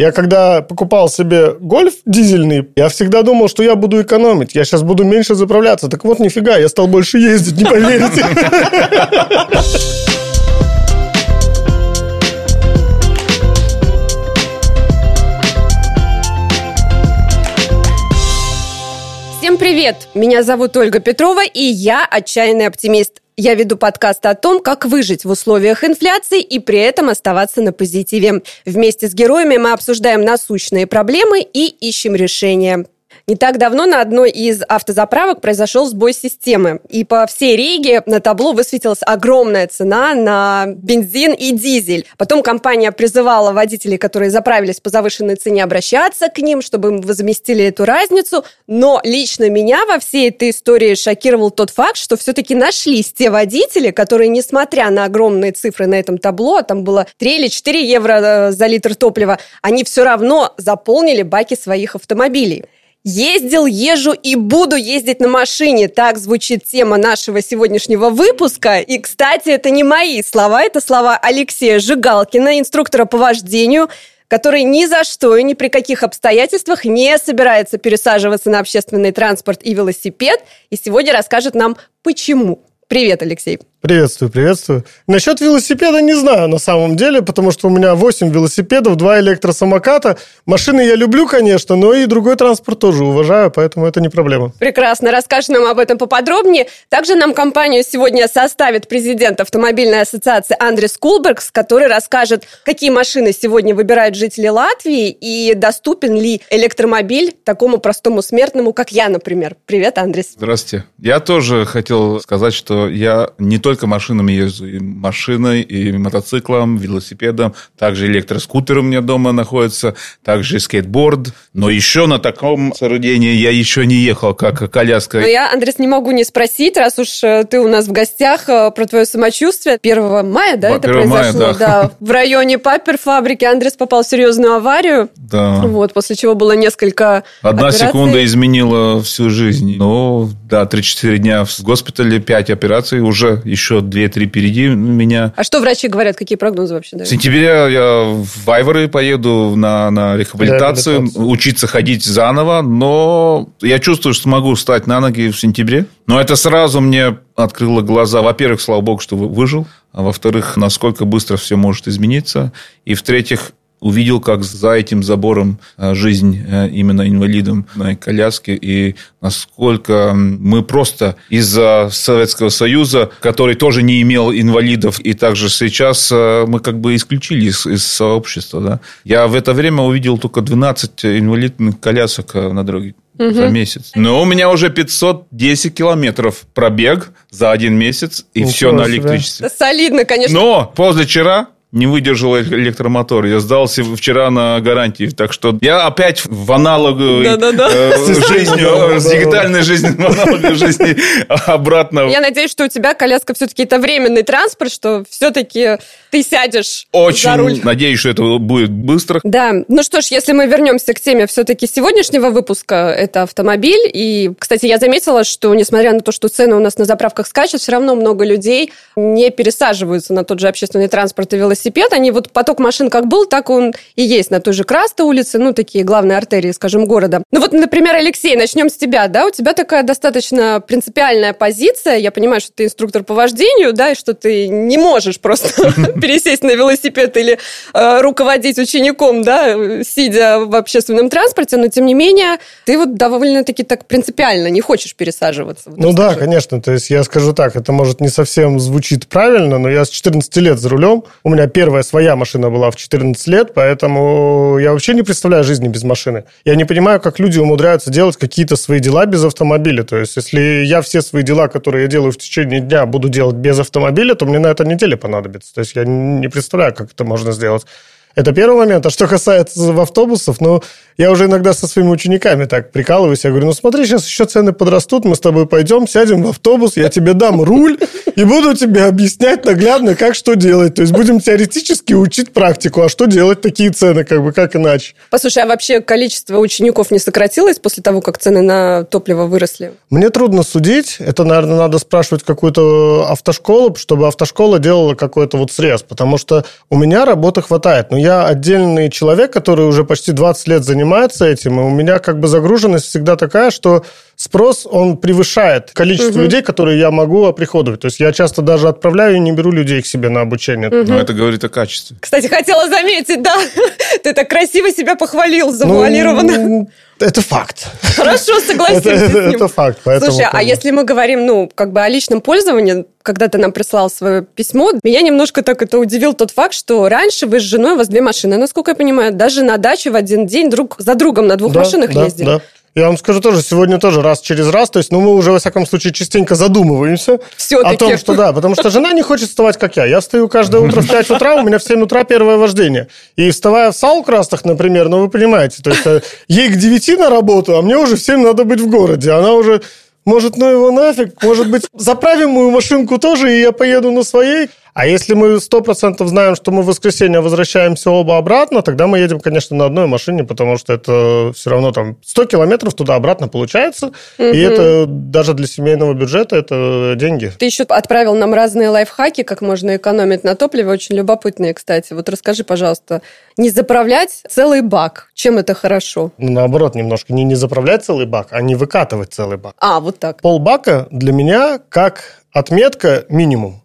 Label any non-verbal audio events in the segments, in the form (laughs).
Я когда покупал себе гольф дизельный, я всегда думал, что я буду экономить. Я сейчас буду меньше заправляться. Так вот, нифига, я стал больше ездить, не поверите. (laughs) привет! Меня зовут Ольга Петрова, и я отчаянный оптимист. Я веду подкаст о том, как выжить в условиях инфляции и при этом оставаться на позитиве. Вместе с героями мы обсуждаем насущные проблемы и ищем решения. Не так давно на одной из автозаправок произошел сбой системы. И по всей Риге на табло высветилась огромная цена на бензин и дизель. Потом компания призывала водителей, которые заправились по завышенной цене, обращаться к ним, чтобы им возместили эту разницу. Но лично меня во всей этой истории шокировал тот факт, что все-таки нашлись те водители, которые, несмотря на огромные цифры на этом табло, а там было 3 или 4 евро э, за литр топлива, они все равно заполнили баки своих автомобилей. Ездил, езжу и буду ездить на машине. Так звучит тема нашего сегодняшнего выпуска. И, кстати, это не мои слова, это слова Алексея Жигалкина, инструктора по вождению, который ни за что и ни при каких обстоятельствах не собирается пересаживаться на общественный транспорт и велосипед. И сегодня расскажет нам, почему. Привет, Алексей. Приветствую, приветствую. Насчет велосипеда не знаю на самом деле, потому что у меня 8 велосипедов, 2 электросамоката. Машины я люблю, конечно, но и другой транспорт тоже уважаю, поэтому это не проблема. Прекрасно. Расскажешь нам об этом поподробнее. Также нам компанию сегодня составит президент автомобильной ассоциации Андрес Кулбергс, который расскажет, какие машины сегодня выбирают жители Латвии и доступен ли электромобиль такому простому смертному, как я, например. Привет, Андрес. Здравствуйте. Я тоже хотел сказать, что я не только только машинами езжу. И машиной, и мотоциклом, велосипедом. Также электроскутер у меня дома находится. Также скейтборд. Но еще на таком сооружении я еще не ехал, как коляска. Но я, Андрес, не могу не спросить, раз уж э, ты у нас в гостях, э, про твое самочувствие. 1 мая, да, 1 это произошло? Мая, да. да. В районе Папер фабрики Андрес попал в серьезную аварию. Да. Вот, после чего было несколько Одна операций. секунда изменила всю жизнь. Ну, да, 3-4 дня в госпитале, 5 операций уже еще 2-3 впереди меня. А что врачи говорят? Какие прогнозы вообще дают? В сентябре я в Вайворы поеду на, на рехабилитацию, реабилитацию. учиться ходить заново, но я чувствую, что смогу встать на ноги в сентябре. Но это сразу мне открыло глаза. Во-первых, слава богу, что выжил. А во-вторых, насколько быстро все может измениться. И в-третьих, увидел, как за этим забором э, жизнь э, именно инвалидом на коляске, и насколько мы просто из-за Советского Союза, который тоже не имел инвалидов, и также сейчас э, мы как бы исключили из, из сообщества. Да? Я в это время увидел только 12 инвалидных колясок на дороге угу. за месяц. Но у меня уже 510 километров пробег за один месяц, и Ничего все на электричестве. Солидно, конечно. Но позавчера не выдержал электромотор. Я сдался вчера на гарантии. Так что я опять в аналогу э, (laughs) жизнью, с дигитальной жизнью, в аналогу жизни (laughs) обратно. Я надеюсь, что у тебя коляска все-таки это временный транспорт, что все-таки ты сядешь Очень за руль. надеюсь, что это будет быстро. Да. Ну что ж, если мы вернемся к теме все-таки сегодняшнего выпуска, это автомобиль. И, кстати, я заметила, что несмотря на то, что цены у нас на заправках скачут, все равно много людей не пересаживаются на тот же общественный транспорт и велосипед велосипед, они вот поток машин как был, так он и есть на той же Краста улице, ну, такие главные артерии, скажем, города. Ну, вот, например, Алексей, начнем с тебя, да, у тебя такая достаточно принципиальная позиция, я понимаю, что ты инструктор по вождению, да, и что ты не можешь просто (laughs) пересесть на велосипед или э, руководить учеником, да, сидя в общественном транспорте, но, тем не менее, ты вот довольно-таки так принципиально не хочешь пересаживаться. Ну да, конечно, то есть я скажу так, это может не совсем звучит правильно, но я с 14 лет за рулем, у меня первая своя машина была в 14 лет, поэтому я вообще не представляю жизни без машины. Я не понимаю, как люди умудряются делать какие-то свои дела без автомобиля. То есть, если я все свои дела, которые я делаю в течение дня, буду делать без автомобиля, то мне на этой неделе понадобится. То есть, я не представляю, как это можно сделать. Это первый момент. А что касается автобусов, ну, Я уже иногда со своими учениками так прикалываюсь. Я говорю, ну смотри, сейчас еще цены подрастут, мы с тобой пойдем, сядем в автобус, я тебе дам руль и буду тебе объяснять наглядно, как что делать. То есть будем теоретически учить практику, а что делать такие цены, как бы как иначе. Послушай, а вообще количество учеников не сократилось после того, как цены на топливо выросли? Мне трудно судить. Это, наверное, надо спрашивать какую-то автошколу, чтобы автошкола делала какой-то вот срез. Потому что у меня работы хватает. Но я отдельный человек, который уже почти 20 лет занимается этим. И у меня как бы загруженность всегда такая, что спрос, он превышает количество угу. людей, которые я могу оприходовать. То есть я часто даже отправляю и не беру людей к себе на обучение. Угу. Но это говорит о качестве. Кстати, хотела заметить, да, (laughs) ты так красиво себя похвалил, завуалированно. Ну, (laughs) это факт. Хорошо, согласился (laughs) это, это, это факт. Поэтому, Слушай, а если мы говорим, ну, как бы о личном пользовании, когда ты нам прислал свое письмо, меня немножко так это удивил тот факт, что раньше вы с женой, у вас две машины, насколько я понимаю, даже на даче в один день друг за другом на двух да, машинах да, ездили. Да. Я вам скажу тоже, сегодня тоже раз через раз, то есть, ну, мы уже, во всяком случае, частенько задумываемся Все-таки. о том, что да, потому что жена не хочет вставать, как я. Я встаю каждое утро в 5 утра, у меня в 7 утра первое вождение. И вставая в Саукрастах, например, ну, вы понимаете, то есть, э, ей к 9 на работу, а мне уже в 7 надо быть в городе. Она уже может, ну его нафиг, может быть, заправим мою машинку тоже, и я поеду на своей. А если мы сто процентов знаем, что мы в воскресенье возвращаемся оба обратно, тогда мы едем, конечно, на одной машине, потому что это все равно там 100 километров туда-обратно получается. Угу. И это даже для семейного бюджета это деньги. Ты еще отправил нам разные лайфхаки, как можно экономить на топливе, очень любопытные, кстати. Вот расскажи, пожалуйста, не заправлять целый бак. Чем это хорошо? Ну, наоборот, немножко. Не не заправлять целый бак, а не выкатывать целый бак. А, вот так. Пол бака для меня как отметка минимум.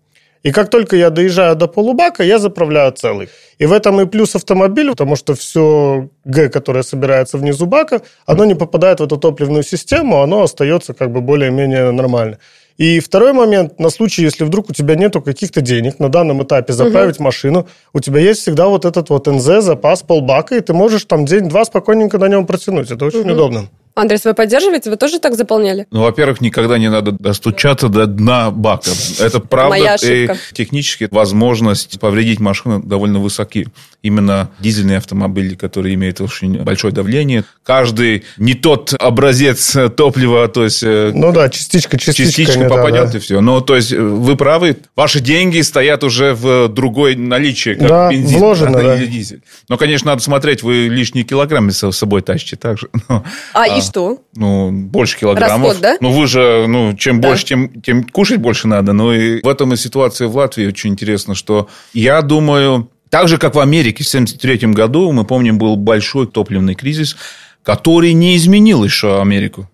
И как только я доезжаю до полубака, я заправляю целый. И в этом и плюс автомобиля, потому что все Г, которое собирается внизу бака, оно не попадает в эту топливную систему, оно остается как бы более-менее нормально. И второй момент, на случай, если вдруг у тебя нету каких-то денег на данном этапе заправить угу. машину, у тебя есть всегда вот этот вот НЗ, запас полбака, и ты можешь там день-два спокойненько на нем протянуть. Это очень угу. удобно. Андрес, вы поддерживаете? Вы тоже так заполняли? Ну, во-первых, никогда не надо достучаться до дна бака. Это правда. Моя ошибка. И технически возможность повредить машину довольно высоки. Именно дизельные автомобили, которые имеют очень большое давление. Каждый не тот образец топлива, то есть... Э, ну да, частичка, частичка. Частичка попадет да. и все. Но, то есть, вы правы, ваши деньги стоят уже в другой наличии, как да, бензин вложено, да. или дизель. Но, конечно, надо смотреть, вы лишние килограммы с собой тащите также. (laughs) Но, а, а что? Ну, больше килограммов. Расход, да? Ну, вы же, ну, чем да. больше, тем, тем кушать больше надо. Ну, и в этом и ситуация в Латвии очень интересно, что я думаю, так же, как в Америке в 1973 году, мы помним, был большой топливный кризис, который не изменил еще Америку.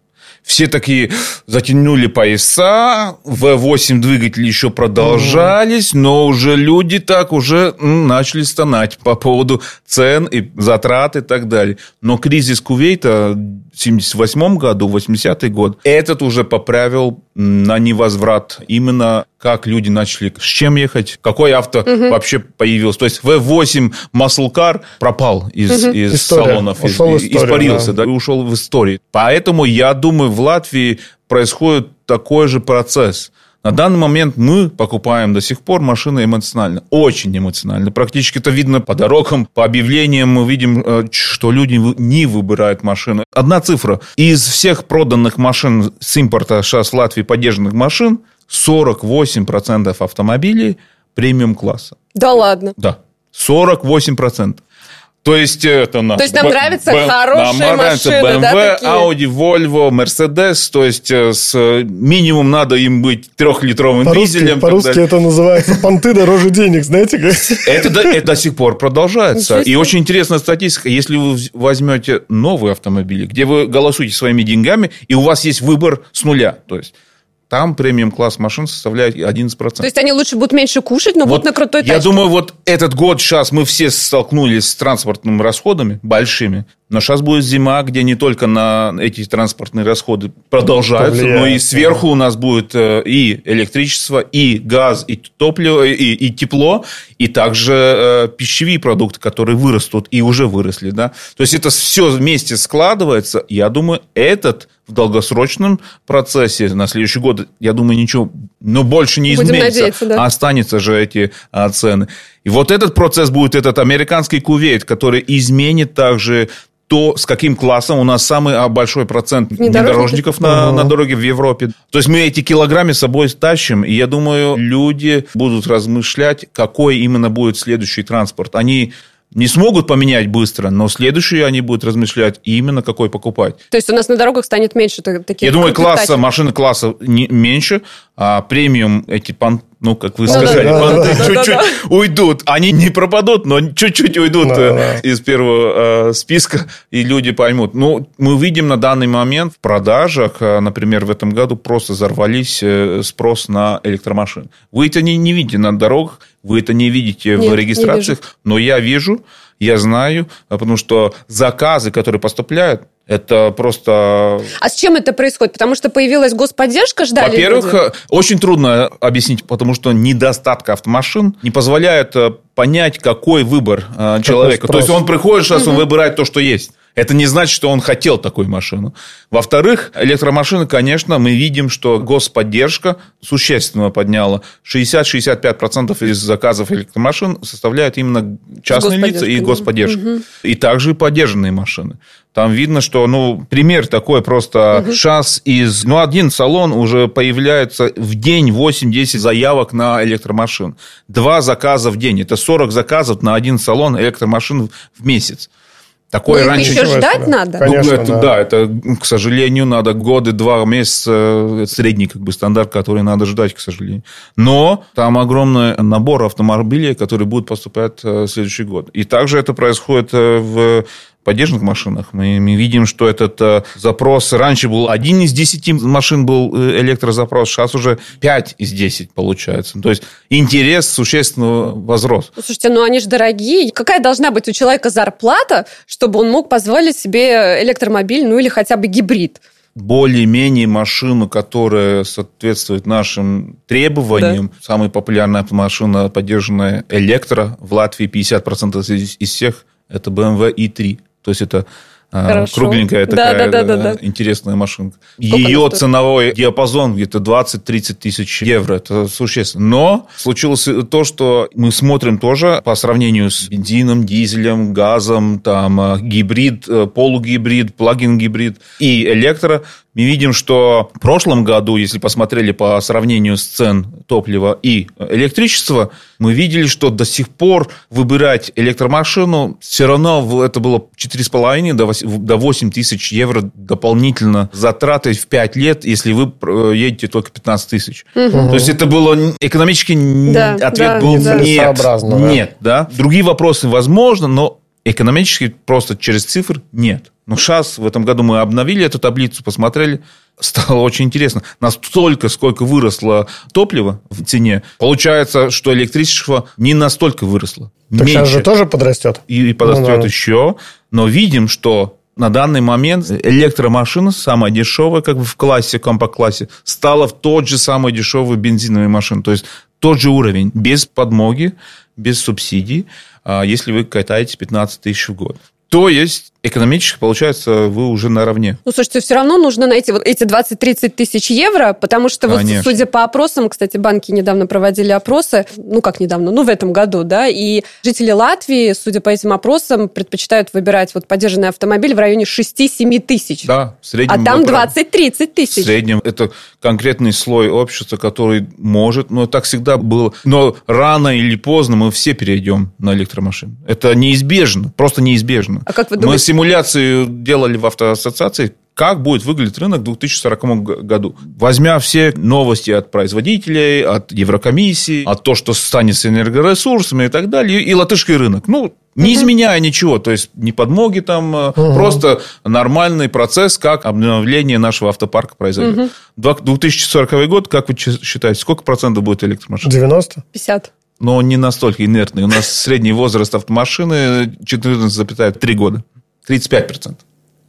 Все такие затянули пояса, V8 двигатели еще продолжались, но уже люди так уже начали стонать по поводу цен и затрат и так далее. Но кризис Кувейта в 78 году, 80-й год, этот уже поправил на невозврат именно как люди начали, с чем ехать, какой авто угу. вообще появился. То есть V8 Muscle Car пропал из, угу. из салонов, из, история, испарился, да. да, и ушел в историю. Поэтому я думаю, в Латвии происходит такой же процесс. На данный момент мы покупаем до сих пор машины эмоционально. Очень эмоционально. Практически это видно по дорогам, по объявлениям. Мы видим, э, что люди не выбирают машины. Одна цифра. Из всех проданных машин с импорта сейчас в Латвии поддержанных машин 48% автомобилей премиум-класса. Да ладно? Да. 48%. То есть это нас. То есть нам Б, нравятся Б, хорошие нам нравятся BMW, да, такие? Audi, Volvo, Mercedes. То есть э, с минимум надо им быть трехлитровым по-русски, дизелем. По-русски это называется понты дороже денег, знаете? Это, это до сих пор продолжается. И очень интересная статистика. Если вы возьмете новые автомобили, где вы голосуете своими деньгами, и у вас есть выбор с нуля. То есть там премиум-класс машин составляет 11%. То есть они лучше будут меньше кушать, но вот будут на крутой тачке? Я думаю, вот этот год сейчас мы все столкнулись с транспортными расходами большими. Но сейчас будет зима, где не только на эти транспортные расходы продолжаются, но и сверху у нас будет э, и электричество, и газ, и топливо, и, и тепло, и также э, пищевые продукты, которые вырастут и уже выросли. Да? То есть это все вместе складывается. Я думаю, этот в долгосрочном процессе на следующий год, я думаю, ничего, но больше не Будем изменится. Надеяться, да. Останется же эти а, цены. И вот этот процесс будет этот американский кувейт, который изменит также то, с каким классом у нас самый а, большой процент внедорожников на, uh-huh. на дороге в Европе. То есть мы эти килограммы с собой тащим, и я думаю, люди будут размышлять, какой именно будет следующий транспорт. Они не смогут поменять быстро, но следующие они будут размышлять именно какой покупать. То есть у нас на дорогах станет меньше таких. Я думаю, класса, машины класса не, меньше, а премиум эти пан, ну, как вы сказали, понты чуть-чуть уйдут. Они не пропадут, но чуть-чуть уйдут э, из первого э, списка, и люди поймут. Ну, мы видим на данный момент в продажах, э, например, в этом году просто взорвались спрос на электромашин. Вы это не, не видите на дорогах, вы это не видите Нет, в регистрациях, но я вижу, я знаю, потому что заказы, которые поступают, это просто... А с чем это происходит? Потому что появилась господдержка, ждали Во-первых, люди? очень трудно объяснить, потому что недостатка автомашин не позволяет э, понять, какой выбор э, какой человека. Спрос. То есть он приходит, сейчас угу. он выбирает то, что есть. Это не значит, что он хотел такую машину. Во-вторых, электромашины, конечно, мы видим, что господдержка существенно подняла. 60-65% из заказов электромашин составляют именно частные лица и господдержка. Угу. И также и поддержанные машины. Там видно, что, ну, пример такой просто. Угу. Сейчас из, ну, один салон уже появляется в день 8-10 заявок на электромашин. Два заказа в день. Это 40 заказов на один салон электромашин в месяц. Такое ну, раньше... еще ждать надо? Конечно, ну, это, да. да, это, к сожалению, надо годы, два месяца, средний как бы стандарт, который надо ждать, к сожалению. Но там огромный набор автомобилей, которые будут поступать э, в следующий год. И также это происходит э, в поддержанных машинах. Мы, мы видим, что этот э, запрос раньше был один из десяти машин был э, электрозапрос, сейчас уже пять из десять получается. То есть интерес существенно возрос. Слушайте, ну они же дорогие. Какая должна быть у человека зарплата, чтобы он мог позволить себе электромобиль, ну или хотя бы гибрид? более-менее машину, которая соответствует нашим требованиям. Да. Самая популярная машина, поддержанная электро в Латвии, 50% из, из всех, это BMW i3. То есть это а, Хорошо. кругленькая такая да, да, да, да, интересная машинка. Сколько Ее ценовой диапазон где-то 20-30 тысяч евро. Это существенно. Но случилось то, что мы смотрим тоже по сравнению с бензином, дизелем, газом, там а, гибрид, э, полугибрид, плагин-гибрид и электро мы видим, что в прошлом году, если посмотрели по сравнению с цен топлива и электричества, мы видели, что до сих пор выбирать электромашину все равно это было 4,5 до 8 тысяч евро дополнительно затраты в 5 лет, если вы едете только 15 тысяч. Угу. То есть это было экономически да, ответ да, был да. нет. Да. Нет, да. Другие вопросы возможно, но экономически просто через цифр нет. Но сейчас в этом году мы обновили эту таблицу, посмотрели, стало очень интересно. Настолько, сколько выросло топливо в цене, получается, что электричество не настолько выросло. Так меньше. сейчас же тоже подрастет. И, и подрастет ну, да. еще. Но видим, что на данный момент электромашина, самая дешевая, как бы в классе, компакт-классе, стала в тот же самый дешевый бензиновый машин. То есть тот же уровень, без подмоги, без субсидий, а если вы катаете 15 тысяч в год. То есть экономически, получается, вы уже наравне. Ну, слушайте, все равно нужно найти вот эти 20-30 тысяч евро, потому что, вот, судя по опросам, кстати, банки недавно проводили опросы, ну, как недавно, ну, в этом году, да, и жители Латвии, судя по этим опросам, предпочитают выбирать вот поддержанный автомобиль в районе 6-7 тысяч. Да, в среднем. А там 20-30 тысяч. В среднем это конкретный слой общества, который может, но так всегда было. Но рано или поздно мы все перейдем на электромашины. Это неизбежно, просто неизбежно. А как вы думаете, симуляцию делали в автоассоциации, как будет выглядеть рынок в 2040 году. Возьмя все новости от производителей, от Еврокомиссии, от то, что станет с энергоресурсами и так далее, и латышский рынок. Ну, не изменяя ничего, то есть не подмоги там, угу. просто нормальный процесс, как обновление нашего автопарка произойдет. Угу. 2040 год, как вы считаете, сколько процентов будет электромашин? 90? 50 но он не настолько инертный. У нас средний возраст автомашины 14,3 года. 35%.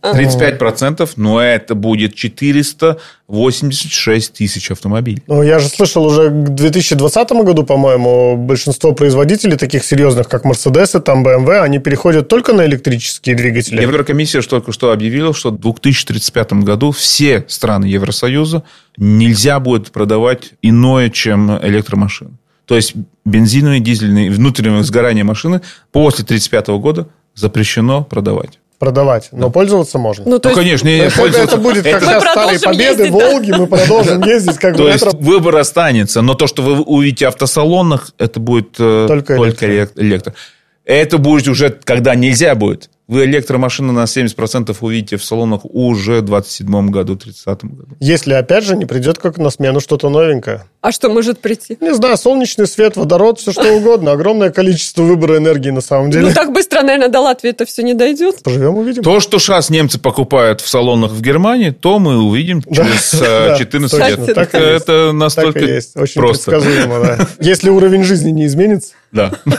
35%, но это будет 486 тысяч автомобилей. Ну, я же слышал, уже к 2020 году, по-моему, большинство производителей, таких серьезных, как Mercedes, там BMW, они переходят только на электрические двигатели. Еврокомиссия только что объявила, что в 2035 году все страны Евросоюза нельзя будет продавать иное, чем электромашины. То есть бензиновые, дизельные, внутреннего сгорания машины после 1935 года запрещено продавать. Продавать, но пользоваться можно. Ну, то ну, есть, конечно, не это, это будет как сейчас старые победы, ездить, Волги, да? мы продолжим ездить как То есть выбор останется, но то, что вы увидите в автосалонах, это будет э, только, только электро. Это будет уже, когда нельзя будет. Вы электромашины на 70% увидите в салонах уже в 27 году, 30 году. Если, опять же, не придет как на смену что-то новенькое. А что может прийти? Не знаю, солнечный свет, водород, все что угодно. Огромное количество выбора энергии на самом деле. Ну, так быстро, наверное, до Латвии это все не дойдет. Поживем, увидим. То, что сейчас немцы покупают в салонах в Германии, то мы увидим через 14 э, лет. Это настолько Очень просто. предсказуемо, да. Если уровень жизни не изменится. Да. (laughs)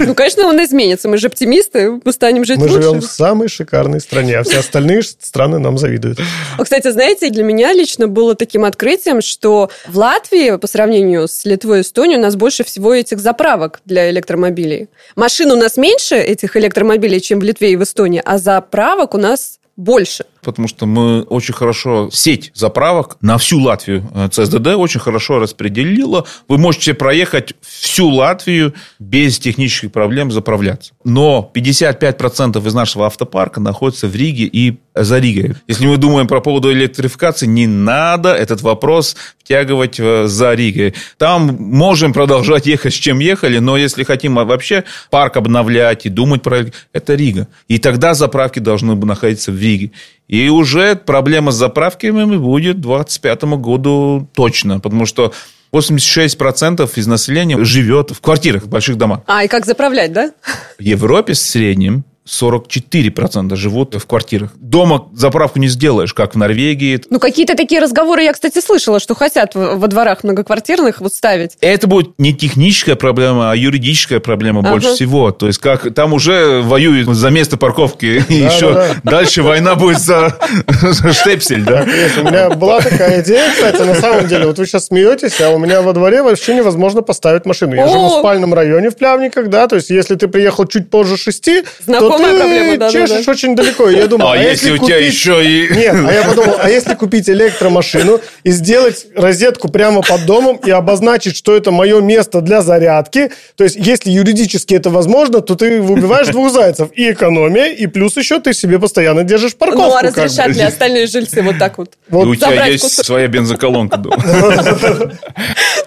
Ну, конечно, он изменится. Мы же оптимисты, мы станем жить мы лучше. Мы живем в самой шикарной стране, а все остальные страны нам завидуют. А, кстати, знаете, для меня лично было таким открытием, что в Латвии, по сравнению с Литвой и Эстонией, у нас больше всего этих заправок для электромобилей. Машин у нас меньше, этих электромобилей, чем в Литве и в Эстонии, а заправок у нас больше. Потому что мы очень хорошо сеть заправок на всю Латвию ЦСДД очень хорошо распределила. Вы можете проехать всю Латвию без технических проблем заправляться. Но 55% из нашего автопарка находится в Риге и за Ригой. Если мы думаем про поводу электрификации, не надо этот вопрос втягивать э, за Ригой. Там можем продолжать ехать, с чем ехали, но если хотим вообще парк обновлять и думать про это Рига. И тогда заправки должны находиться в Риге. И уже проблема с заправками будет к 2025 году точно, потому что 86% из населения живет в квартирах, в больших домах. А, и как заправлять, да? В Европе в среднем 44% живут в квартирах. Дома заправку не сделаешь, как в Норвегии. Ну, какие-то такие разговоры я, кстати, слышала, что хотят во дворах многоквартирных вот ставить. Это будет не техническая проблема, а юридическая проблема ага. больше всего. То есть, как там уже воюют за место парковки, (laughs) и еще дальше война будет за (laughs) штепсель, да? У меня была такая идея, кстати, на самом деле, вот вы сейчас смеетесь, а у меня во дворе вообще невозможно поставить машину. Я живу в спальном районе в Плявниках, да, то есть, если ты приехал чуть позже шести, то знакомая проблема, да, чешешь да, очень далеко. Я думал, а, а если, если у тебя еще и... Нет, а я подумал, а если купить электромашину и сделать розетку прямо под домом и обозначить, что это мое место для зарядки, то есть если юридически это возможно, то ты выбиваешь двух зайцев. И экономия, и плюс еще ты себе постоянно держишь парковку. Ну, а разрешат ли остальные жильцы вот так вот? вот. И у тебя есть кусок. своя бензоколонка дома. (laughs)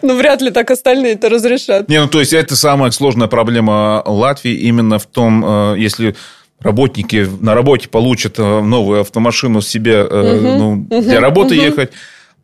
Ну, вряд ли так остальные это разрешат. Не, ну, то есть, это самая сложная проблема Латвии именно в том, э, если работники на работе получат э, новую автомашину себе угу, ну, угу, для работы угу. ехать,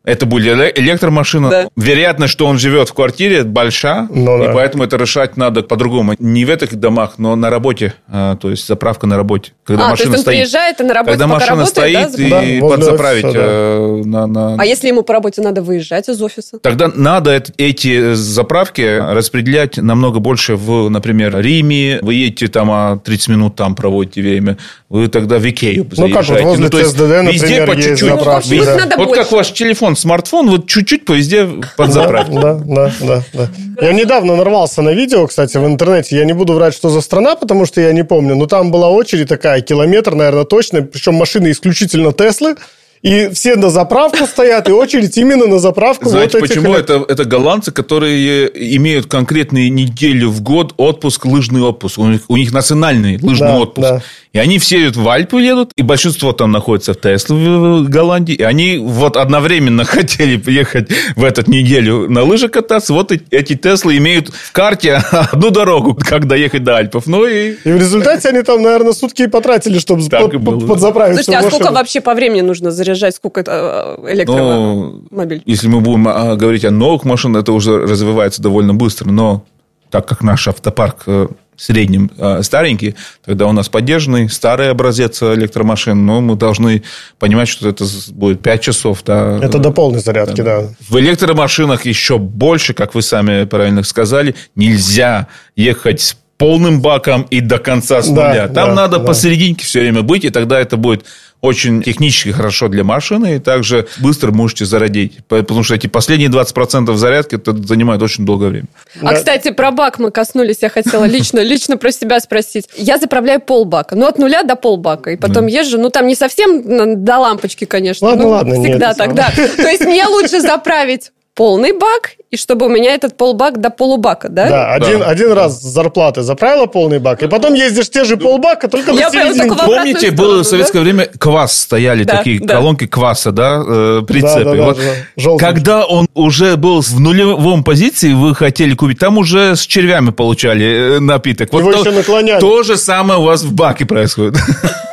это будет электромашина. Да. Вероятность, что он живет в квартире, большая. Ну, да. И поэтому это решать надо по-другому. Не в этих домах, но на работе. А, то есть заправка на работе. Когда а, машина то есть он стоит. приезжает и на работе Когда машина работает, стоит да? и да, подзаправить. Офиса, да. Э, на, на... А если ему по работе надо выезжать из офиса? Тогда надо эти заправки распределять намного больше в, например, Риме. Вы едете там 30 а минут там проводите время. Вы тогда в Икею Ну как, вот возле ну, ЦСДД, например, везде по чуть-чуть. заправки. Ну, да. Вот как ваш телефон телефон, смартфон, вот чуть-чуть по везде подзаправить. Да, да, да, да. Я недавно нарвался на видео, кстати, в интернете. Я не буду врать, что за страна, потому что я не помню. Но там была очередь такая, километр, наверное, точно. Причем машины исключительно Теслы. И все на заправку стоят, и очередь именно на заправку. Знаете, вот почему? Этих... Это, это голландцы, которые имеют конкретные неделю в год отпуск, лыжный отпуск. У них, у них национальный лыжный да, отпуск. Да. И они все едут в Альпу едут, и большинство там находится в Тесле в Голландии. И они вот одновременно (laughs) хотели приехать в эту неделю на лыжах кататься. Вот эти Теслы имеют в карте (laughs) одну дорогу, как доехать до Альпов. Ну и... И в результате они там, наверное, сутки и потратили, чтобы под, было, подзаправить Слушайте, а сколько вообще по времени нужно заряжать? Сколько это э, электромобиль? Ну, если мы будем а, говорить о новых машинах, это уже развивается довольно быстро. Но так как наш автопарк э, среднем э, старенький, тогда у нас поддержанный старый образец электромашин, но мы должны понимать, что это будет 5 часов. Да, это до полной зарядки, да. да. В электромашинах еще больше, как вы сами правильно сказали, нельзя ехать с полным баком и до конца с нуля. Да, Там да, надо да. посерединке все время быть, и тогда это будет очень технически хорошо для машины, и также быстро можете зарядить. Потому что эти последние 20% зарядки это занимает очень долгое время. А, кстати, про бак мы коснулись. Я хотела лично, (laughs) лично про себя спросить. Я заправляю полбака. Ну, от нуля до полбака. И потом да. езжу. Ну, там не совсем до лампочки, конечно. Ладно, ну, ладно. Всегда нет, тогда. То есть мне лучше заправить полный бак, и чтобы у меня этот полбак до полубака, да? Да, один, да. один раз зарплаты заправила полный бак, и потом ездишь те же полбака, только Я на только Помните, было в советское да? время квас стояли, да, такие да. колонки кваса, да, э, прицепы. Да, да, вот да, когда он уже был в нулевом позиции, вы хотели купить, там уже с червями получали э, напиток. Вот Его то, еще наклоняли. То же самое у вас в баке происходит. (laughs)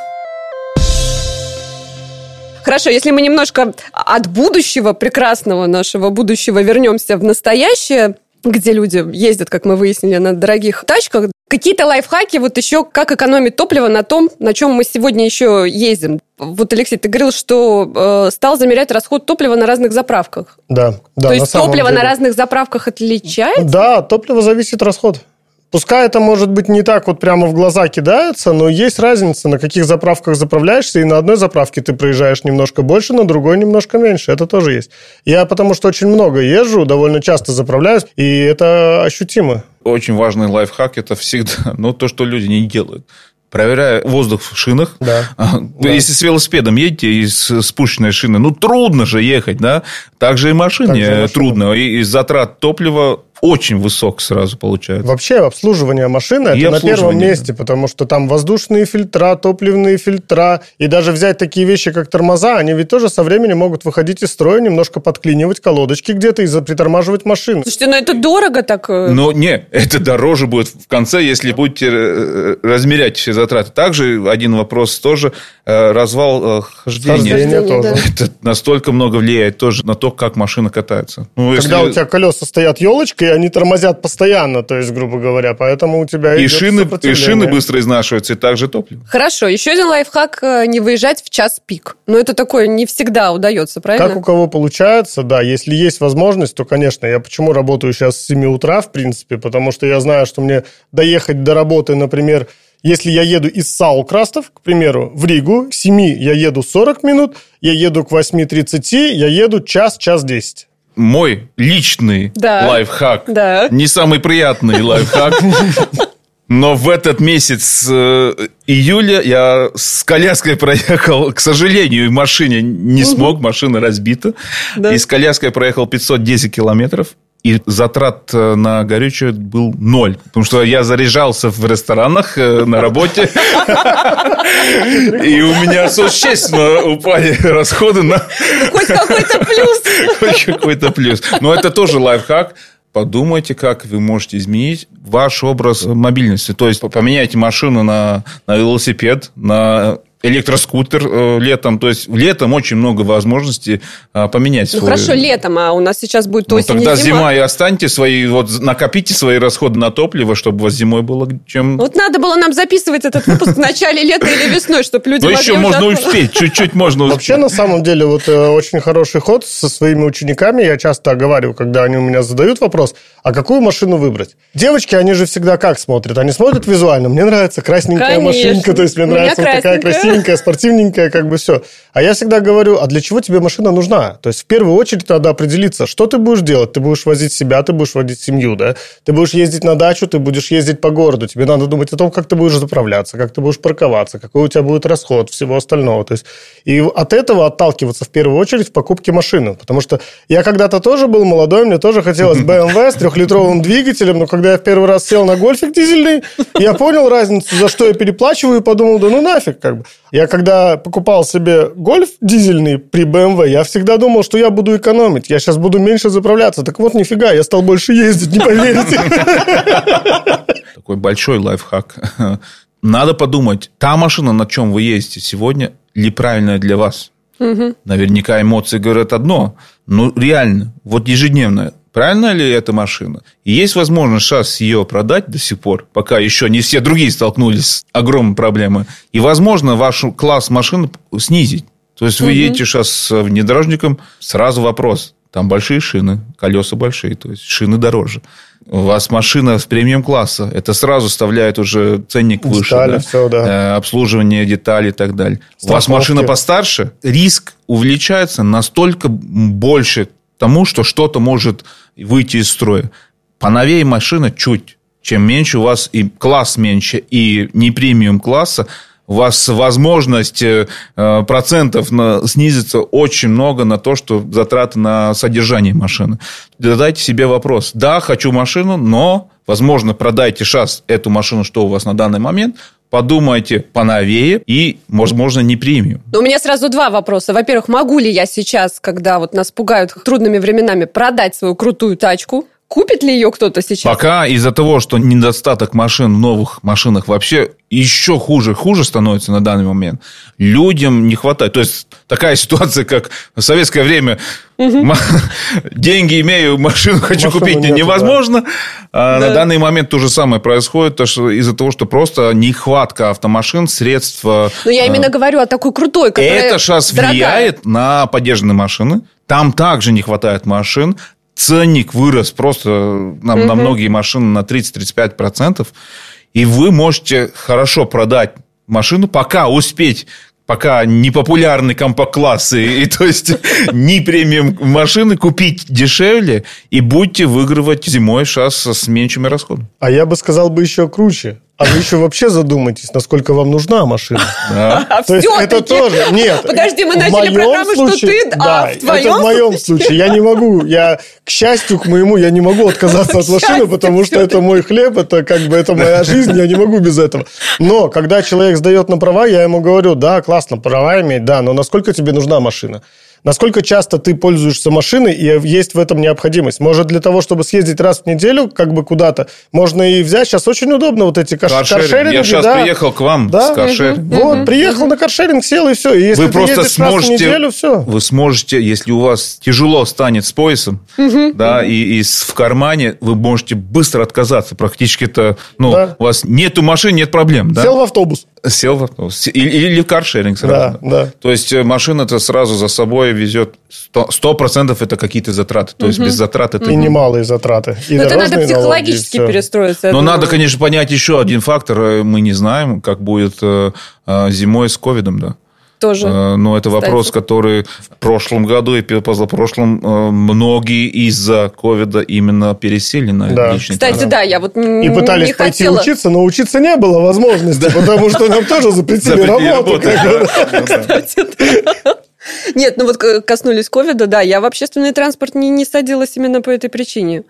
Хорошо, если мы немножко от будущего, прекрасного нашего будущего, вернемся в настоящее, где люди ездят, как мы выяснили, на дорогих тачках. Какие-то лайфхаки, вот еще как экономить топливо на том, на чем мы сегодня еще ездим. Вот, Алексей, ты говорил, что э, стал замерять расход топлива на разных заправках. Да, да. То есть топливо деле. на разных заправках отличается? Да, топливо зависит расход. Пускай это, может быть, не так вот прямо в глаза кидается, но есть разница, на каких заправках заправляешься, и на одной заправке ты проезжаешь немножко больше, на другой немножко меньше. Это тоже есть. Я потому что очень много езжу, довольно часто заправляюсь, и это ощутимо. Очень важный лайфхак – это всегда (laughs) ну, то, что люди не делают проверяя воздух в шинах. Да. Если да. с велосипедом едете и с спущенной шины, ну, трудно же ехать, да? Также и машине Также трудно. И затрат топлива очень высок сразу получается. Вообще обслуживание машины и это на первом месте, потому что там воздушные фильтра, топливные фильтра, и даже взять такие вещи, как тормоза, они ведь тоже со временем могут выходить из строя, немножко подклинивать колодочки где-то и притормаживать машину. Слушайте, ну это дорого так. Э. Ну, не, это дороже будет в конце, если будете э, размерять все затраты. Также один вопрос тоже, э, развал хождения. Хождение тоже. Это настолько много влияет тоже на то, как машина катается. Ну, Когда если... у тебя колеса стоят елочкой, они тормозят постоянно, то есть, грубо говоря, поэтому у тебя и шины, и шины быстро изнашиваются, и также топливо. Хорошо, еще один лайфхак э, – не выезжать в час пик. Но это такое не всегда удается, правильно? Как у кого получается, да. Если есть возможность, то, конечно, я почему работаю сейчас с 7 утра, в принципе, потому что я знаю, что мне доехать до работы, например, если я еду из Саукрастов, к примеру, в Ригу, к 7 я еду 40 минут, я еду к 8.30, я еду час, час 10 мой личный да. лайфхак. Да. Не самый приятный лайфхак. Но в этот месяц э, июля я с коляской проехал, к сожалению, в машине не смог, машина разбита. Да. И с коляской проехал 510 километров. И затрат э, на горючее был ноль. Потому что я заряжался в ресторанах э, на работе. И у меня существенно упали расходы на... Хоть какой-то плюс. Хоть какой-то плюс. Но это тоже лайфхак. Подумайте, как вы можете изменить ваш образ мобильности. То есть, поменяйте машину на, на велосипед, на электроскутер э, летом. То есть летом очень много возможностей э, поменять. Ну свой... хорошо, летом, а у нас сейчас будет ну, осень тогда зима. зима и останьте свои, вот накопите свои расходы на топливо, чтобы у вас зимой было чем... Вот надо было нам записывать этот выпуск в начале лета или весной, чтобы люди Ну еще можно успеть, чуть-чуть можно успеть. Вообще, на самом деле, вот э, очень хороший ход со своими учениками. Я часто говорю, когда они у меня задают вопрос, а какую машину выбрать? Девочки, они же всегда как смотрят? Они смотрят визуально. Мне нравится красненькая машинка, то есть мне нравится вот такая красивая красивенькая, спортивненькая, как бы все. А я всегда говорю, а для чего тебе машина нужна? То есть в первую очередь надо определиться, что ты будешь делать. Ты будешь возить себя, ты будешь водить семью, да? Ты будешь ездить на дачу, ты будешь ездить по городу. Тебе надо думать о том, как ты будешь заправляться, как ты будешь парковаться, какой у тебя будет расход, всего остального. То есть и от этого отталкиваться в первую очередь в покупке машины. Потому что я когда-то тоже был молодой, мне тоже хотелось BMW с трехлитровым двигателем, но когда я в первый раз сел на гольфик дизельный, я понял разницу, за что я переплачиваю, и подумал, да ну нафиг, как бы. Я когда покупал себе гольф дизельный при BMW, я всегда думал, что я буду экономить. Я сейчас буду меньше заправляться. Так вот, нифига, я стал больше ездить, не поверите. Такой большой лайфхак. Надо подумать, та машина, на чем вы ездите сегодня, ли правильная для вас? Угу. Наверняка эмоции говорят одно. Но реально, вот ежедневно, правильно ли эта машина? И есть возможность сейчас ее продать до сих пор, пока еще не все другие столкнулись с огромной проблемой. И, возможно, ваш класс машины снизить. То есть, вы едете сейчас с внедорожником, сразу вопрос. Там большие шины, колеса большие, то есть шины дороже. У вас машина с премиум класса, это сразу вставляет уже ценник Детали, выше. Да? Все, да. Э, обслуживание деталей и так далее. Страховки. У вас машина постарше, риск увеличается настолько больше тому, что что-то может выйти из строя. Поновее машина чуть. Чем меньше у вас и класс меньше, и не премиум класса, у вас возможность э, процентов на, снизится очень много на то, что затраты на содержание машины. Задайте себе вопрос. Да, хочу машину, но, возможно, продайте сейчас эту машину, что у вас на данный момент, подумайте поновее и, возможно, не премиум. У меня сразу два вопроса. Во-первых, могу ли я сейчас, когда вот нас пугают трудными временами, продать свою крутую тачку? Купит ли ее кто-то сейчас? Пока из-за того, что недостаток машин в новых машинах вообще еще хуже, хуже становится на данный момент, людям не хватает. То есть такая ситуация, как в советское время угу. (laughs) деньги имею, машину хочу Машину купить невозможно. Да. А да. На данный момент то же самое происходит, то, что из-за того, что просто нехватка автомашин, средств. Но я именно а, говорю о такой крутой, которая Это сейчас дорогая. влияет на поддержанные машины. Там также не хватает машин ценник вырос просто на, угу. на многие машины на 30-35%, и вы можете хорошо продать машину, пока успеть пока не популярны компакт-классы, и то есть (laughs) не премиум машины купить дешевле, и будете выигрывать зимой сейчас с меньшими расходами. А я бы сказал бы еще круче. А вы еще вообще задумайтесь, насколько вам нужна машина. Да. То есть это тоже... Нет. Подожди, мы начали программу, что ты... Да, а в это в моем случае. Я не могу, я, к счастью, к моему, я не могу отказаться от машины, потому что это мой хлеб, это как бы это моя жизнь, я не могу без этого. Но когда человек сдает на права, я ему говорю, да, классно, права иметь, да, но насколько тебе нужна машина? Насколько часто ты пользуешься машиной, и есть в этом необходимость? Может, для того, чтобы съездить раз в неделю, как бы куда-то, можно и взять. Сейчас очень удобно вот эти кар- каршеринги. Я сейчас да. приехал к вам да? с каршеринг. Угу. Вот, приехал на каршеринг, сел, и все. И если вы просто сможете, раз в неделю, все. Вы сможете, если у вас тяжело станет с поясом, угу. да, и, и в кармане, вы можете быстро отказаться. Практически это, ну, да. у вас нету машин, нет проблем. Да? Сел в автобус. Сел в автобус. Или, или каршеринг сразу. Да, да. То есть, э, машина-то сразу за собой везет. Сто процентов это какие-то затраты. То есть, без затрат это... И немалые затраты. И Но это надо психологически налоги, перестроиться. Но надо, конечно, понять еще один фактор. Э, мы не знаем, как будет э, зимой с ковидом, да тоже. Но это кстати. вопрос, который в прошлом году и позапрошлом э, многие из-за ковида именно пересели на да. личный Кстати, транспорт. да, я вот И пытались не пойти хотела... учиться, но учиться не было возможности, потому что нам тоже запретили работу. (laughs) Нет, ну вот коснулись ковида, да, я в общественный транспорт не, не садилась именно по этой причине.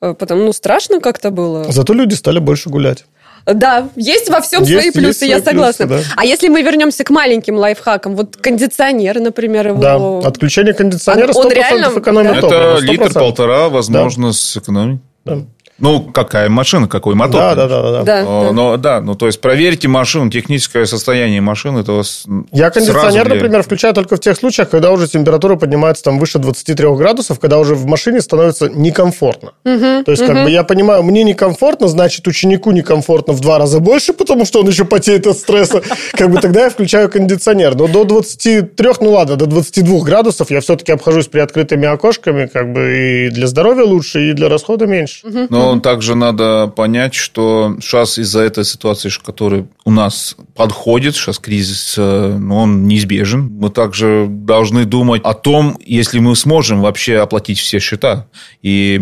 Э, потому, ну, страшно как-то было. Зато люди стали больше гулять. Да, есть во всем есть, свои плюсы, я согласна. Плюсы, да. А если мы вернемся к маленьким лайфхакам, вот кондиционер, например, его... Да, отключение кондиционера 100% он реально... экономит Это литр-полтора, возможно, да. сэкономить. Да. Ну, какая машина, какой мотор. Да, да, да, да. да, Но, да, ну, то есть, проверьте машину, техническое состояние машины. Это вас Я кондиционер, например, включаю только в тех случаях, когда уже температура поднимается там выше 23 градусов, когда уже в машине становится некомфортно. Угу, то есть, угу. как бы я понимаю, мне некомфортно, значит, ученику некомфортно в два раза больше, потому что он еще потеет от стресса. (laughs) Как бы тогда я включаю кондиционер. Но до 23, ну ладно, до 22 градусов я все-таки обхожусь при открытыми окошками, как бы и для здоровья лучше, и для расхода меньше. Но но также надо понять, что сейчас из-за этой ситуации, которая у нас подходит, сейчас кризис, э, он неизбежен. Мы также должны думать о том, если мы сможем вообще оплатить все счета. И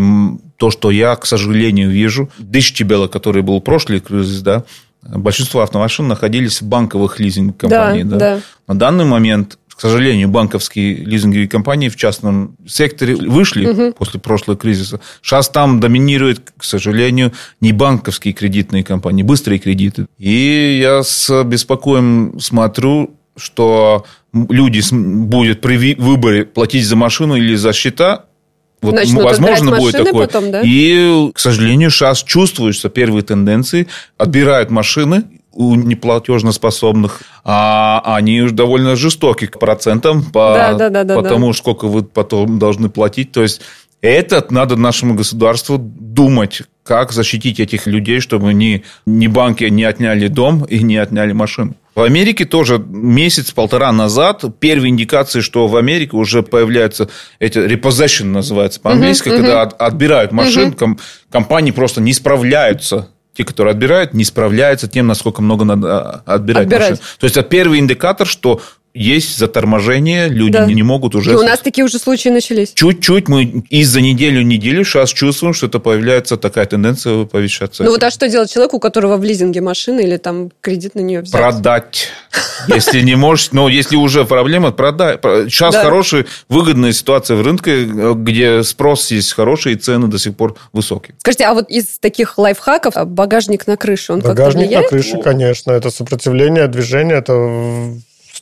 то, что я, к сожалению, вижу, Дыштибела, который был прошлый кризис, да, большинство автомашин находились в банковых лизинг-компаниях. Да, да. Да. На данный момент к сожалению, банковские лизинговые компании в частном секторе вышли угу. после прошлого кризиса. Сейчас там доминируют, к сожалению, не банковские кредитные компании, быстрые кредиты. И я с беспокоем смотрю, что люди будут при выборе платить за машину или за счета, вот, Начнут возможно, будет такое. Потом, да? И, к сожалению, сейчас чувствуются первые тенденции. Отбирают машины у неплатежноспособных, а они уж довольно жестоки к процентам по, да, да, да, да, по тому, сколько вы потом должны платить. То есть это надо нашему государству думать, как защитить этих людей, чтобы ни, ни банки не отняли дом и не отняли машину. В Америке тоже месяц-полтора назад первые индикации, что в Америке уже появляются эти repossession называется по-английски, uh-huh, когда uh-huh. отбирают машин, uh-huh. компании просто не справляются те, которые отбирают, не справляются тем, насколько много надо а, отбирать. отбирать. Машин. То есть, это первый индикатор, что есть заторможение, люди Да. не могут уже... И у нас такие уже случаи начались. Чуть-чуть мы из-за неделю-неделю сейчас чувствуем, что это появляется такая тенденция повышаться. Ну вот а что делать человеку, у которого в лизинге машина или там кредит на нее взять? Продать. Если не можешь, но если уже проблема, продай. Сейчас Да. хорошая, выгодная ситуация в рынке, где спрос есть хороший, и цены до сих пор высокие. Скажите, а вот из таких лайфхаков а, багажник на крыше, он как-то Багажник на крыше, конечно. Это сопротивление движения, это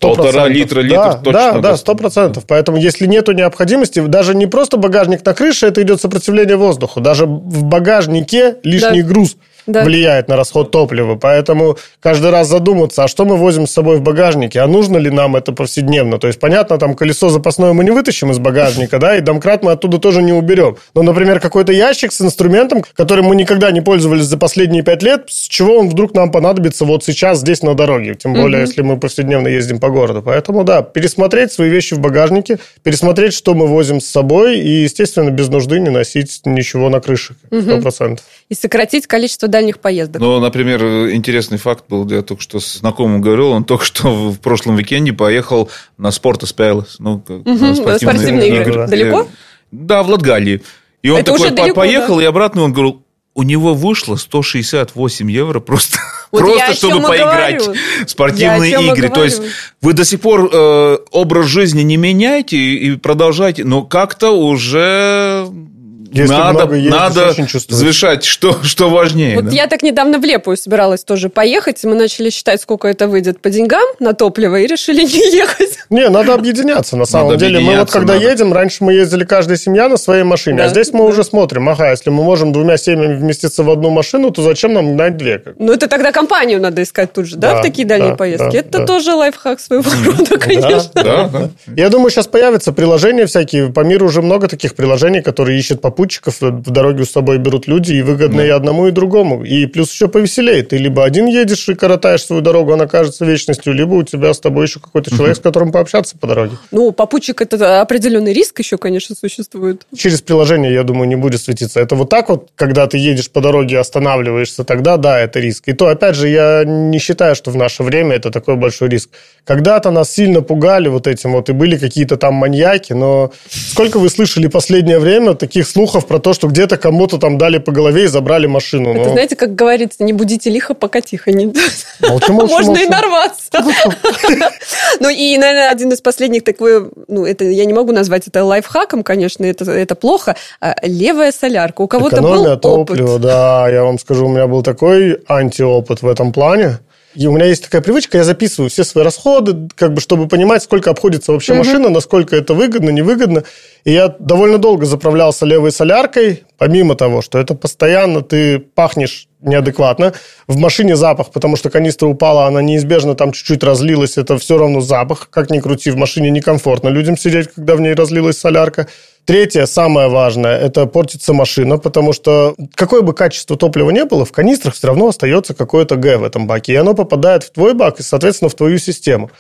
Полтора литра, литр да, точно Да, да, сто процентов. Поэтому, если нету необходимости, даже не просто багажник на крыше, это идет сопротивление воздуху. Даже в багажнике лишний Да. груз Да. влияет на расход топлива. Поэтому каждый раз задуматься, а что мы возим с собой в багажнике, а нужно ли нам это повседневно. То есть, понятно, там колесо запасное мы не вытащим из багажника, да, и домкрат мы оттуда тоже не уберем. Но, например, какой-то ящик с инструментом, которым мы никогда не пользовались за последние пять лет, с чего он вдруг нам понадобится вот сейчас здесь на дороге, тем более, если мы повседневно ездим по городу. Поэтому, да, пересмотреть свои вещи в багажнике, пересмотреть, что мы возим с собой, и, естественно, без нужды не носить ничего на крыше, сто процентов. И сократить количество дальних поездок. Ну, например, интересный факт был, я только что с знакомым говорил, он только что в прошлом уикенде поехал на спорт Спайлес. Ну, на Мгм, спортивные игры. Э, Далеко? Да, в Латгалии. И он Это такой далеко, поехал, и обратно он говорил, у него вышло 168 евро просто, (laughs) Вот просто чтобы поиграть говорю. в спортивные игры. То есть вы до сих пор э, образ жизни не меняете и продолжаете, но как-то уже Если надо, много ездишь, надо очень чувствуешь. что, что важнее. Вот да. я так недавно в Лепую собиралась тоже поехать. Мы начали считать, сколько это выйдет по деньгам на топливо, и решили (laughs) не ехать. Не, надо объединяться, на самом Надо деле. Мы вот когда надо. едем, раньше мы ездили каждая семья на своей машине, Да, а здесь мы да. уже смотрим, ага, если мы можем двумя семьями вместиться в одну машину, то зачем нам гнать две? Ну, это тогда компанию надо искать тут же, да, Да, в такие дальние да, поездки? да, это да. тоже лайфхак своего рода, (laughs) конечно. Да, да. Я думаю, сейчас появятся приложения всякие. По миру уже много таких приложений, которые ищут попутчиков, в дороге с собой берут люди, и выгодно и одному, и другому. И плюс еще повеселее. Ты либо один едешь и коротаешь свою дорогу, она кажется вечностью, либо у тебя с тобой еще какой-то человек, с которым пообщаться по дороге. Ну, попутчик это определенный риск еще, конечно, существует. через приложение, я думаю, не будет светиться. Это вот так вот, когда ты едешь по дороге, останавливаешься, тогда да, это риск. И то, опять же, я не считаю, что в наше время это такой большой риск. Когда-то нас сильно пугали вот этим вот, и были какие-то там маньяки, но сколько вы слышали последнее время таких слухов про то, что где-то кому-то там дали по голове и забрали машину? Это, Ну, знаете, как говорится, не будите лихо, пока тихо не... молчу, молчу, Можно и нарваться. Ну и, наверное, один из последних такой, ну это я не могу назвать это лайфхаком, конечно, это, это плохо. А Левая солярка. У кого-то был опыт. топлива, да, я вам скажу, у меня был такой антиопыт в этом плане. И у меня есть такая привычка, я записываю все свои расходы, как бы, чтобы понимать, сколько обходится вообще машина, насколько это выгодно, невыгодно. И я довольно долго заправлялся левой соляркой, помимо того, что это постоянно ты пахнешь неадекватно. В машине запах, потому что канистра упала, она неизбежно там чуть-чуть разлилась, это все равно запах. Как ни крути, в машине некомфортно людям сидеть, когда в ней разлилась солярка. Третье, самое важное, это портится машина, потому что какое бы качество топлива не было, в канистрах все равно остается какое-то Г в этом баке, и оно попадает в твой бак и, соответственно, в твою систему.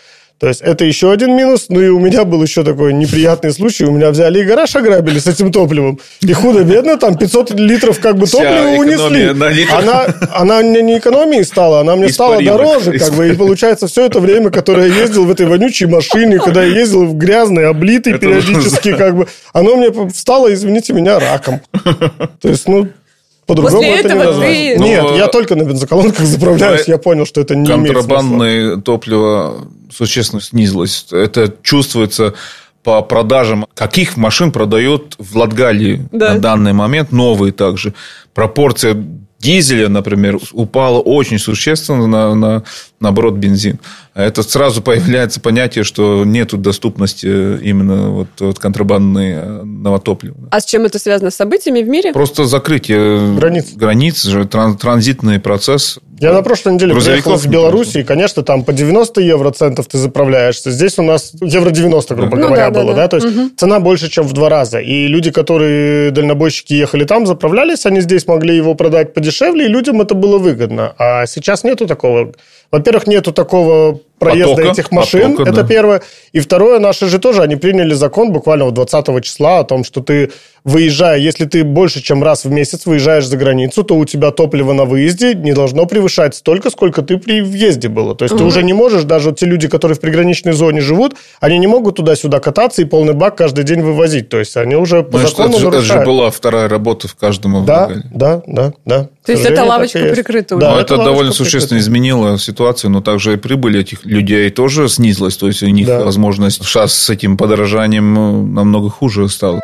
То есть это еще один минус. Ну и у меня был еще такой неприятный случай. У меня взяли и гараж ограбили с этим топливом. И худо-бедно там 500 литров как бы Вся топлива унесли. на. Она, она мне не экономией стала, она мне стала Испарилась. дороже. Как бы, и получается, все это время, которое я ездил в этой вонючей машине, когда я ездил в грязной, облитой Это периодически, как бы, оно мне стало, извините меня, раком. То есть, ну, по-другому После это не этого назвать. ты- Нет, Ну, я только на бензоколонках заправляюсь, я понял, что это не имеет смысла. контрабандное топливо существенно снизилось. Это чувствуется по продажам, каких машин продают в Латгалии Да. на данный момент, новые также. Пропорция дизеля, например, упала очень существенно на, на наоборот, бензин. Это сразу появляется понятие, что нет доступности именно вот, вот контрабандного топлива. А с чем это связано? С событиями в мире? Просто закрытие Границ. границ же, тран- транзитный процесс. Я на прошлой неделе приехал из Беларуси, и, конечно, там по 90 евроцентов ты заправляешься. Здесь у нас евро 90, грубо Ну говоря, да, да, было. да. Да, То есть цена больше, чем в два раза. И люди, которые дальнобойщики ехали там, заправлялись, они здесь могли его продать подешевле, и людям это было выгодно. А сейчас нету такого. Во-первых, нету такого проезда Потока, этих машин, потока, это да. первое. И второе, наши же тоже, они приняли закон буквально вот 20 числа о том, что ты, выезжая, если ты больше, чем раз в месяц выезжаешь за границу, то у тебя топливо на выезде не должно превышать столько, сколько ты при въезде было. То есть ты уже не можешь, даже вот те люди, которые в приграничной зоне живут, они не могут туда-сюда кататься и полный бак каждый день вывозить. То есть они уже по Ну, что, закону это, же, это же нарушают. была вторая работа в каждом Да, да, да, да. То есть это лавочка так и есть. прикрыта Да, Но уже. это, лавочка довольно прикрыта. существенно изменило ситуацию, но также и прибыль этих людей тоже снизилась. То есть у них Да. возможность сейчас с этим подорожанием ну, намного хуже стала.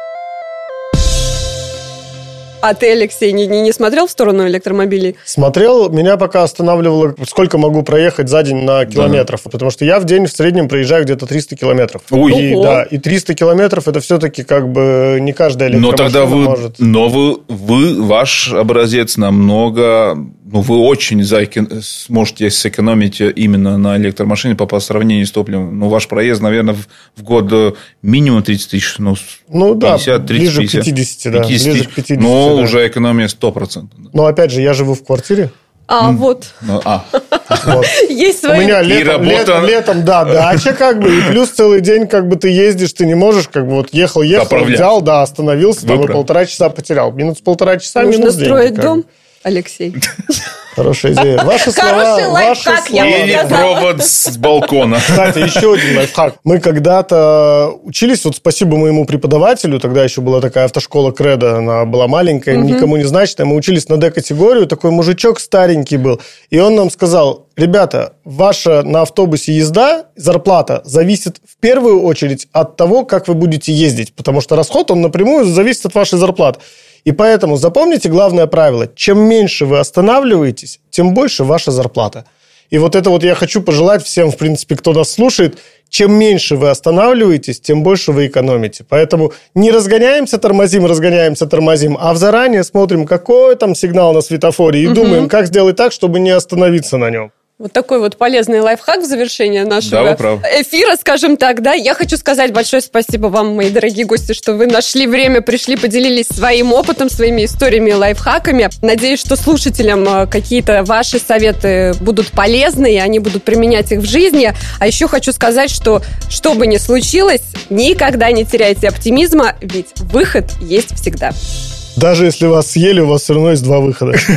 А ты, Алексей, не, не, не смотрел в сторону электромобилей? Смотрел, меня пока останавливало, сколько могу проехать за день на километров. Потому что я в день в среднем проезжаю где-то 300 километров. Ой. И, Ого. да, и 300 километров это все-таки как бы не каждая Но электромашина тогда вы, может. но вы, вы, ваш образец намного, ну, вы очень заэко- сможете сэкономить именно на электромашине по, по сравнению с топливом. Ну, ваш проезд, наверное, в, в год э, минимум 30 тысяч, ну, Ну да, 50, 30, ближе 50. к 50, да. 50 ближе к 50, но да. уже экономия 100%. Но опять же, я живу в квартире. А, вот. Ну, а, Вот. Есть У свои... меня И летом, работа- летом, летом, да, дача как бы, и плюс целый день как бы ты ездишь, ты не можешь, как бы вот ехал, ехал, Заправлять. взял, да, остановился, там и Выправ. полтора часа потерял. Минус полтора часа, Нужно минус деньги, строить как дом, бы. Алексей. Хорошая идея. (laughs) Ваши слова, ваши лайфхак, слова. бы и сказала. провод с балкона. Кстати, еще один лайфхак. Мы когда-то учились, вот спасибо моему преподавателю, тогда еще была такая автошкола Кредо, она была маленькая, никому не значит, мы учились на Д-категорию, такой мужичок старенький был, и он нам сказал, ребята, ваша на автобусе езда, зарплата зависит в первую очередь от того, как вы будете ездить, потому что расход, он напрямую зависит от вашей зарплаты. И поэтому запомните главное правило. Чем меньше вы останавливаетесь, тем больше ваша зарплата. И вот это вот я хочу пожелать всем, в принципе, кто нас слушает. Чем меньше вы останавливаетесь, тем больше вы экономите. Поэтому не разгоняемся, тормозим, разгоняемся, тормозим, а в заранее смотрим, какой там сигнал на светофоре, и думаем, как сделать так, чтобы не остановиться на нем. Вот такой вот полезный лайфхак в завершение Да, нашего правы. эфира, скажем так, да. Я хочу сказать большое спасибо вам, мои дорогие гости, что вы нашли время, пришли, поделились своим опытом, своими историями и лайфхаками. Надеюсь, что слушателям э, какие-то ваши советы будут полезны, и они будут применять их в жизни. А еще хочу сказать, что что бы ни случилось, никогда не теряйте оптимизма, ведь выход есть всегда. Даже если вас съели, у вас все равно есть два выхода. (laughs)